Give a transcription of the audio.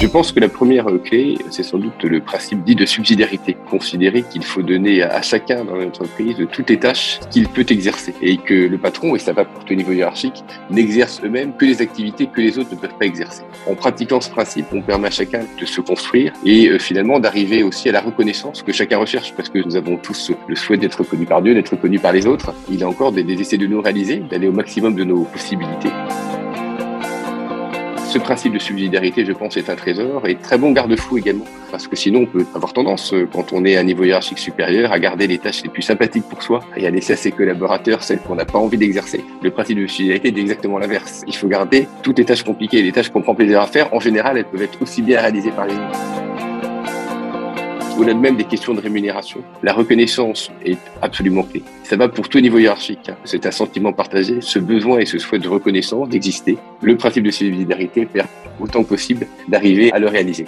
Je pense que la première clé, c'est sans doute le principe dit de subsidiarité. Considérer qu'il faut donner à chacun dans l'entreprise toutes les tâches qu'il peut exercer et que le patron, et ça va pour tout niveau hiérarchique, n'exerce eux-mêmes que les activités que les autres ne peuvent pas exercer. En pratiquant ce principe, on permet à chacun de se construire et euh, finalement d'arriver aussi à la reconnaissance que chacun recherche parce que nous avons tous le souhait d'être connus par Dieu, d'être connus par les autres. Il y a encore des essais de nous réaliser, d'aller au maximum de nos possibilités. Ce principe de subsidiarité, je pense, est un trésor et très bon garde-fou également, parce que sinon on peut avoir tendance, euh, quand on est à un niveau hiérarchique supérieur, à garder les tâches les plus sympathiques pour soi et à laisser à ses collaborateurs celles qu'on n'a pas envie d'exercer. Le principe de subsidiarité est exactement l'inverse. Il faut garder toutes les tâches compliquées, les tâches qu'on prend plaisir à faire. En général, elles peuvent être aussi bien réalisées par les autres au-delà même des questions de rémunération, la reconnaissance est absolument clé. Ça va pour tout niveau hiérarchique. Hein. C'est un sentiment partagé, ce besoin et ce souhait de reconnaissance, d'exister. Le principe de solidarité permet autant que possible d'arriver à le réaliser.